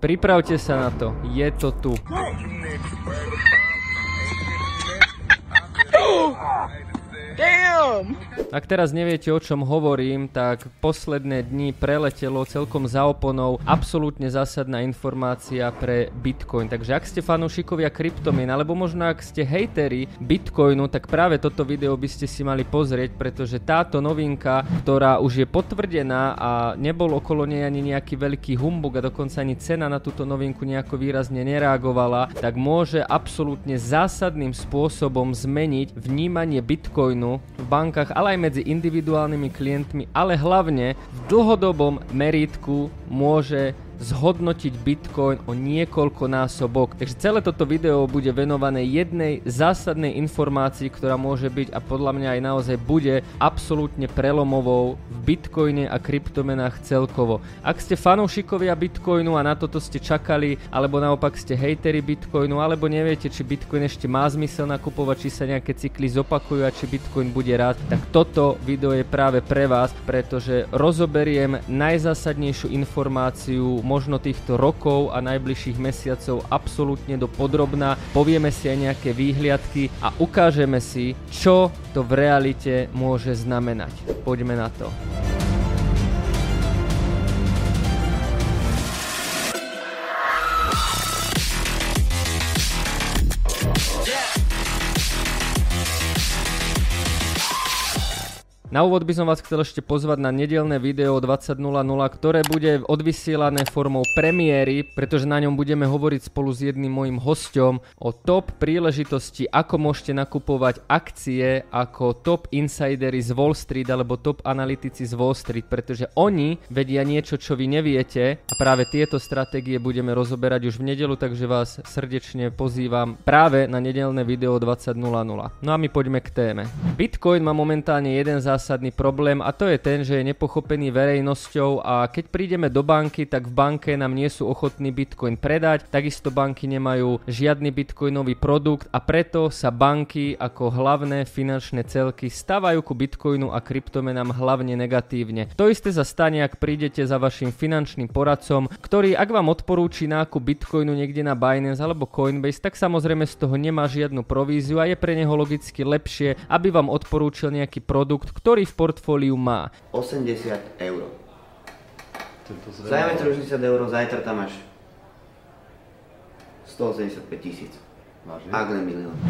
Pripravte sa na to, je to tu. Damn! Ak teraz neviete, o čom hovorím, tak posledné dni preletelo celkom za oponou absolútne zásadná informácia pre Bitcoin. Takže ak ste fanúšikovia kryptomien, alebo možno ak ste hejteri Bitcoinu, tak práve toto video by ste si mali pozrieť, pretože táto novinka, ktorá už je potvrdená a nebol okolo nej ani nejaký veľký humbug a dokonca ani cena na túto novinku nejako výrazne nereagovala, tak môže absolútne zásadným spôsobom zmeniť vnímanie Bitcoinu v bankách, ale aj medzi individuálnymi klientmi, ale hlavne v dlhodobom meritku môže zhodnotiť Bitcoin o niekoľko násobok. Takže celé toto video bude venované jednej zásadnej informácii, ktorá môže byť a podľa mňa aj naozaj bude absolútne prelomovou v Bitcoine a kryptomenách celkovo. Ak ste fanúšikovia Bitcoinu a na toto ste čakali, alebo naopak ste hejteri Bitcoinu, alebo neviete, či Bitcoin ešte má zmysel nakupovať, či sa nejaké cykly zopakujú a či Bitcoin bude rád, tak toto video je práve pre vás, pretože rozoberiem najzásadnejšiu informáciu možno týchto rokov a najbližších mesiacov absolútne do podrobná. Povieme si aj nejaké výhliadky a ukážeme si, čo to v realite môže znamenať. Poďme na to. Na úvod by som vás chcel ešte pozvať na nedelné video 20.00, ktoré bude odvysielané formou premiéry, pretože na ňom budeme hovoriť spolu s jedným mojim hosťom o top príležitosti, ako môžete nakupovať akcie ako top insidery z Wall Street alebo top analytici z Wall Street, pretože oni vedia niečo, čo vy neviete a práve tieto stratégie budeme rozoberať už v nedelu, takže vás srdečne pozývam práve na nedelné video 20.00. No a my poďme k téme. Bitcoin má momentálne jeden zás zásadný problém a to je ten, že je nepochopený verejnosťou a keď prídeme do banky, tak v banke nám nie sú ochotní Bitcoin predať, takisto banky nemajú žiadny Bitcoinový produkt a preto sa banky ako hlavné finančné celky stávajú ku Bitcoinu a kryptomenám hlavne negatívne. To isté sa stane, ak prídete za vašim finančným poradcom, ktorý ak vám odporúči nákup Bitcoinu niekde na Binance alebo Coinbase, tak samozrejme z toho nemá žiadnu províziu a je pre neho logicky lepšie, aby vám odporúčil nejaký produkt, ktorý ktorý v portfóliu má? 80 eur. Zajme 80 eur, zajtra tam máš 185 tisíc.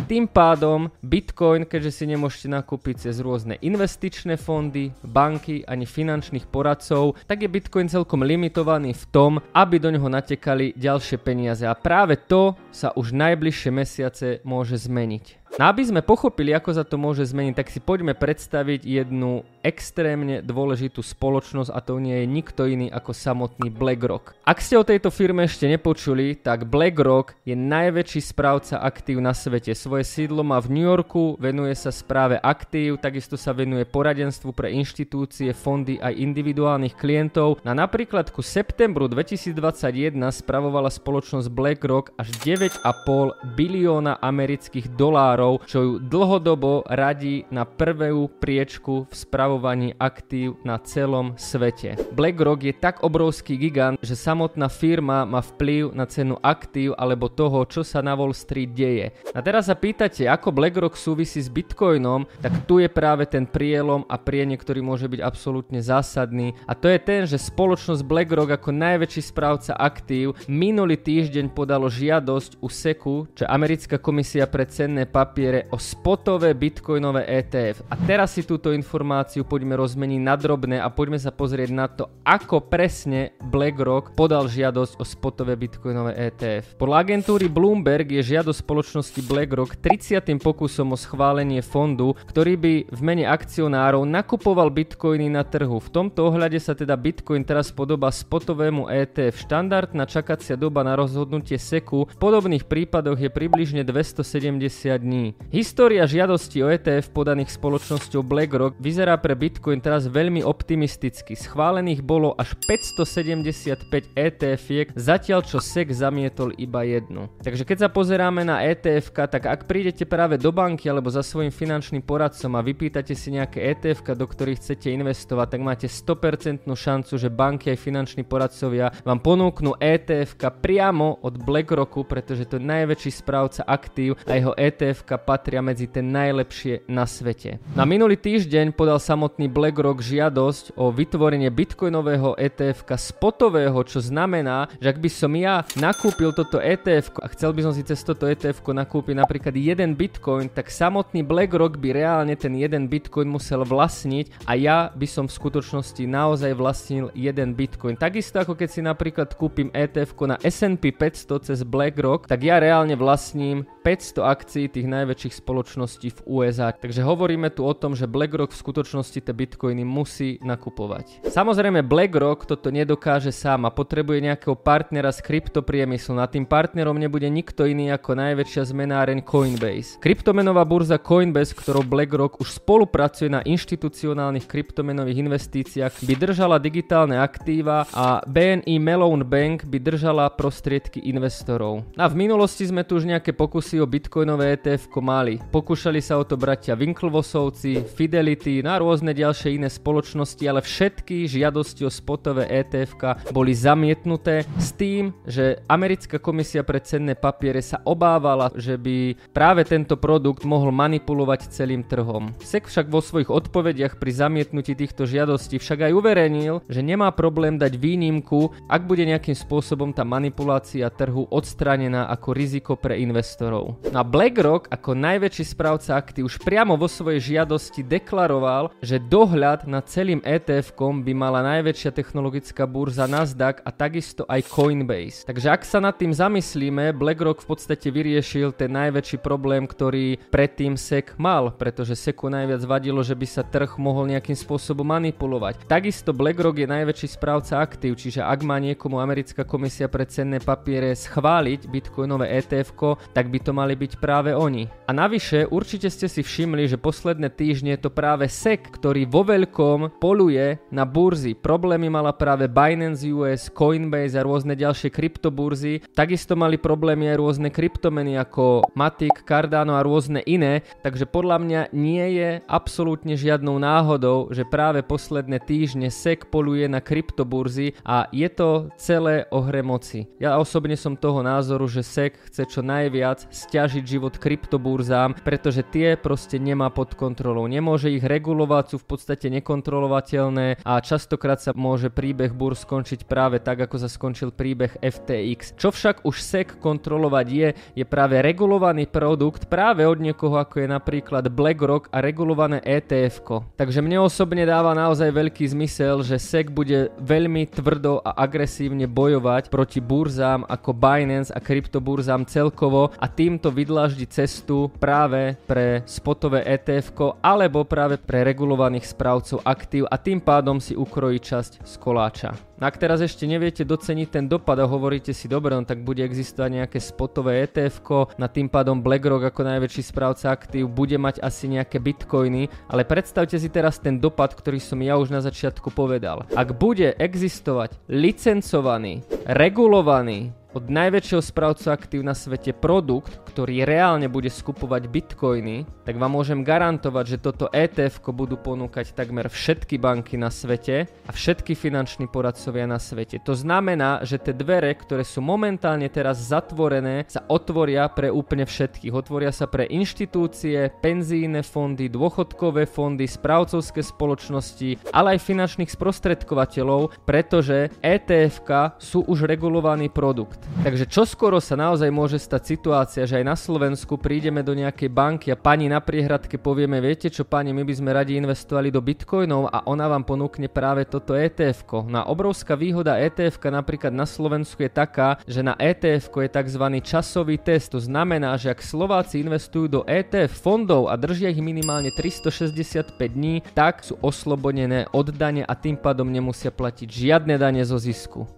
Tým pádom Bitcoin, keďže si nemôžete nakúpiť cez rôzne investičné fondy, banky ani finančných poradcov, tak je Bitcoin celkom limitovaný v tom, aby do neho natekali ďalšie peniaze. A práve to sa už najbližšie mesiace môže zmeniť. No aby sme pochopili, ako sa to môže zmeniť, tak si poďme predstaviť jednu extrémne dôležitú spoločnosť a to nie je nikto iný ako samotný BlackRock. Ak ste o tejto firme ešte nepočuli, tak BlackRock je najväčší správca aktív na svete. Svoje sídlo má v New Yorku, venuje sa správe aktív, takisto sa venuje poradenstvu pre inštitúcie, fondy aj individuálnych klientov. Na napríklad ku septembru 2021 spravovala spoločnosť BlackRock až 9,5 bilióna amerických dolárov čo ju dlhodobo radí na prvú priečku v spravovaní aktív na celom svete. BlackRock je tak obrovský gigant, že samotná firma má vplyv na cenu aktív alebo toho, čo sa na Wall Street deje. A teraz sa pýtate, ako BlackRock súvisí s Bitcoinom, tak tu je práve ten prielom a prienik, ktorý môže byť absolútne zásadný. A to je ten, že spoločnosť BlackRock ako najväčší správca aktív minulý týždeň podalo žiadosť u SECu, čo americká komisia pre cenné papiere o spotové bitcoinové ETF. A teraz si túto informáciu poďme rozmeniť na drobné a poďme sa pozrieť na to, ako presne BlackRock podal žiadosť o spotové bitcoinové ETF. Podľa agentúry Bloomberg je žiadosť spoločnosti BlackRock 30. pokusom o schválenie fondu, ktorý by v mene akcionárov nakupoval bitcoiny na trhu. V tomto ohľade sa teda bitcoin teraz podobá spotovému ETF. Štandardná čakacia doba na rozhodnutie SECu v podobných prípadoch je približne 270 dní dní. História žiadosti o ETF podaných spoločnosťou BlackRock vyzerá pre pre Bitcoin teraz veľmi optimisticky. Schválených bolo až 575 ETF-iek, zatiaľ čo SEC zamietol iba jednu. Takže keď sa pozeráme na ETF, tak ak prídete práve do banky alebo za svojim finančným poradcom a vypýtate si nejaké ETF, do ktorých chcete investovať, tak máte 100% šancu, že banky aj finanční poradcovia vám ponúknú ETF priamo od BlackRocku, pretože to je najväčší správca aktív a jeho ETF patria medzi tie najlepšie na svete. Na minulý týždeň podal samotný BlackRock žiadosť o vytvorenie bitcoinového ETF spotového, čo znamená, že ak by som ja nakúpil toto ETF a chcel by som si cez toto ETF nakúpiť napríklad jeden bitcoin, tak samotný BlackRock by reálne ten jeden bitcoin musel vlastniť a ja by som v skutočnosti naozaj vlastnil jeden bitcoin. Takisto ako keď si napríklad kúpim ETF na S&P 500 cez BlackRock, tak ja reálne vlastním 500 akcií tých najväčších spoločností v USA. Takže hovoríme tu o tom, že BlackRock v skutočnosti tie bitcoiny musí nakupovať. Samozrejme BlackRock toto nedokáže sám a potrebuje nejakého partnera z kryptopriemyslu. Na tým partnerom nebude nikto iný ako najväčšia zmenáreň Coinbase. Kryptomenová burza Coinbase, ktorou BlackRock už spolupracuje na inštitucionálnych kryptomenových investíciách, by držala digitálne aktíva a BNI Melone Bank by držala prostriedky investorov. A v minulosti sme tu už nejaké pokusy o bitcoinové ETF mali. Pokúšali sa o to bratia Winklevosovci, Fidelity, na rôzne ďalšie iné spoločnosti, ale všetky žiadosti o spotové ETF boli zamietnuté s tým, že americká komisia pre cenné papiere sa obávala, že by práve tento produkt mohol manipulovať celým trhom. SEC však vo svojich odpovediach pri zamietnutí týchto žiadostí však aj uverejnil, že nemá problém dať výnimku, ak bude nejakým spôsobom tá manipulácia trhu odstranená ako riziko pre investorov. No a BlackRock ako najväčší správca aktív už priamo vo svojej žiadosti deklaroval, dohľad nad celým ETF-kom by mala najväčšia technologická burza Nasdaq a takisto aj Coinbase. Takže ak sa nad tým zamyslíme, BlackRock v podstate vyriešil ten najväčší problém, ktorý predtým SEC mal, pretože SECu najviac vadilo, že by sa trh mohol nejakým spôsobom manipulovať. Takisto BlackRock je najväčší správca aktív, čiže ak má niekomu americká komisia pre cenné papiere schváliť bitcoinové ETF, tak by to mali byť práve oni. A navyše určite ste si všimli, že posledné týždne to práve SEC, ktorý vo veľkom poluje na burzy. Problémy mala práve Binance US, Coinbase a rôzne ďalšie kryptoburzy. Takisto mali problémy aj rôzne kryptomeny ako Matic, Cardano a rôzne iné. Takže podľa mňa nie je absolútne žiadnou náhodou, že práve posledné týždne SEC poluje na kryptoburzy a je to celé o hre moci. Ja osobne som toho názoru, že SEC chce čo najviac stiažiť život kryptoburzám, pretože tie proste nemá pod kontrolou. Nemôže ich regulovať, sú v podstate nekontrolovateľné a častokrát sa môže príbeh burz skončiť práve tak, ako sa skončil príbeh FTX. Čo však už SEC kontrolovať je, je práve regulovaný produkt práve od niekoho, ako je napríklad BlackRock a regulované ETF. Takže mne osobne dáva naozaj veľký zmysel, že SEC bude veľmi tvrdo a agresívne bojovať proti burzám ako Binance a kryptoburzám celkovo a tým týmto vydláždi cestu práve pre spotové ETF alebo práve pre regulovaných správcov aktív a tým pádom si ukrojí časť z koláča. Ak teraz ešte neviete doceniť ten dopad a hovoríte si dobre, no tak bude existovať nejaké spotové ETF, na tým pádom BlackRock ako najväčší správca aktív bude mať asi nejaké bitcoiny, ale predstavte si teraz ten dopad, ktorý som ja už na začiatku povedal. Ak bude existovať licencovaný, regulovaný od najväčšieho správcu aktív na svete produkt, ktorý reálne bude skupovať bitcoiny, tak vám môžem garantovať, že toto ETF budú ponúkať takmer všetky banky na svete a všetky finanční poradcovia na svete. To znamená, že tie dvere, ktoré sú momentálne teraz zatvorené, sa otvoria pre úplne všetkých. Otvoria sa pre inštitúcie, penzíne fondy, dôchodkové fondy, správcovské spoločnosti, ale aj finančných sprostredkovateľov, pretože ETF sú už regulovaný produkt. Takže čoskoro sa naozaj môže stať situácia, že aj na Slovensku prídeme do nejakej banky a pani na priehradke povieme, viete čo pani, my by sme radi investovali do bitcoinov a ona vám ponúkne práve toto ETF. -ko. Na obrovská výhoda ETF napríklad na Slovensku je taká, že na ETF je tzv. časový test. To znamená, že ak Slováci investujú do ETF fondov a držia ich minimálne 365 dní, tak sú oslobodené od dane a tým pádom nemusia platiť žiadne dane zo zisku.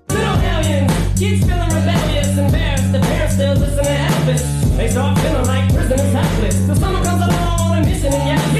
Kids feeling rebellious, embarrassed, the parents still listen to Elvis. They start feeling like prisoners helpless. The summer comes along on a mission and yeah.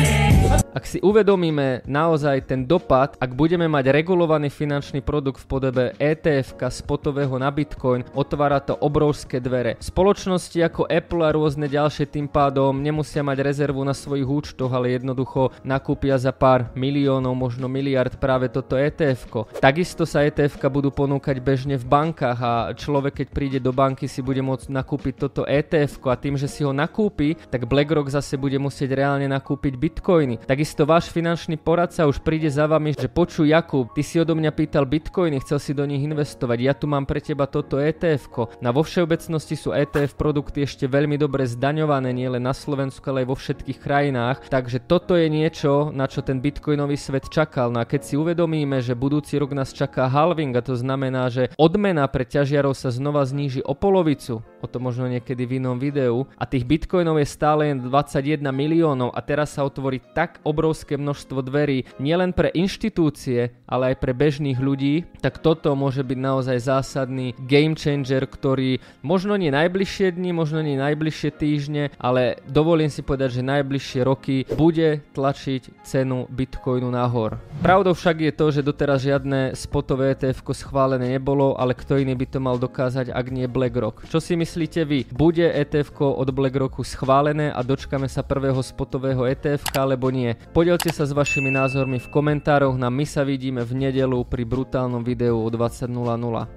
Ak si uvedomíme naozaj ten dopad, ak budeme mať regulovaný finančný produkt v podobe ETF spotového na Bitcoin, otvára to obrovské dvere. Spoločnosti ako Apple a rôzne ďalšie tým pádom nemusia mať rezervu na svojich účtoch, ale jednoducho nakúpia za pár miliónov, možno miliard práve toto ETF. Takisto sa ETF budú ponúkať bežne v bankách a človek keď príde do banky si bude môcť nakúpiť toto ETF a tým, že si ho nakúpi, tak BlackRock zase bude musieť reálne nakúpiť bitcoiny. Takisto váš finančný poradca už príde za vami, že počuj Jakub, ty si odo mňa pýtal bitcoiny, chcel si do nich investovať, ja tu mám pre teba toto ETF. Na vo všeobecnosti sú ETF produkty ešte veľmi dobre zdaňované, nielen na Slovensku, ale aj vo všetkých krajinách, takže toto je niečo, na čo ten bitcoinový svet čakal. No a keď si uvedomíme, že budúci rok nás čaká halving a to znamená, že odmena pre ťažiarov sa znova zníži o polovicu, o to možno niekedy v inom videu, a tých bitcoinov je stále len 21 miliónov a teraz sa otvorí tak obrovské množstvo dverí, nielen pre inštitúcie, ale aj pre bežných ľudí, tak toto môže byť naozaj zásadný game changer, ktorý možno nie najbližšie dni, možno nie najbližšie týždne, ale dovolím si povedať, že najbližšie roky bude tlačiť cenu bitcoinu nahor. Pravdou však je to, že doteraz žiadne spotové ETF schválené nebolo, ale kto iný by to mal dokázať, ak nie BlackRock. Čo si myslíte vy? Bude ETF od BlackRocku schválené a dočkame sa prvého spotového ETF alebo nie? Podielte sa s vašimi názormi v komentároch, na my sa vidíme v nedelu pri brutálnom videu o 20.00.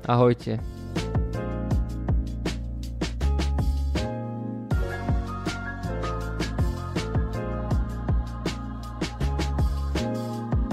Ahojte.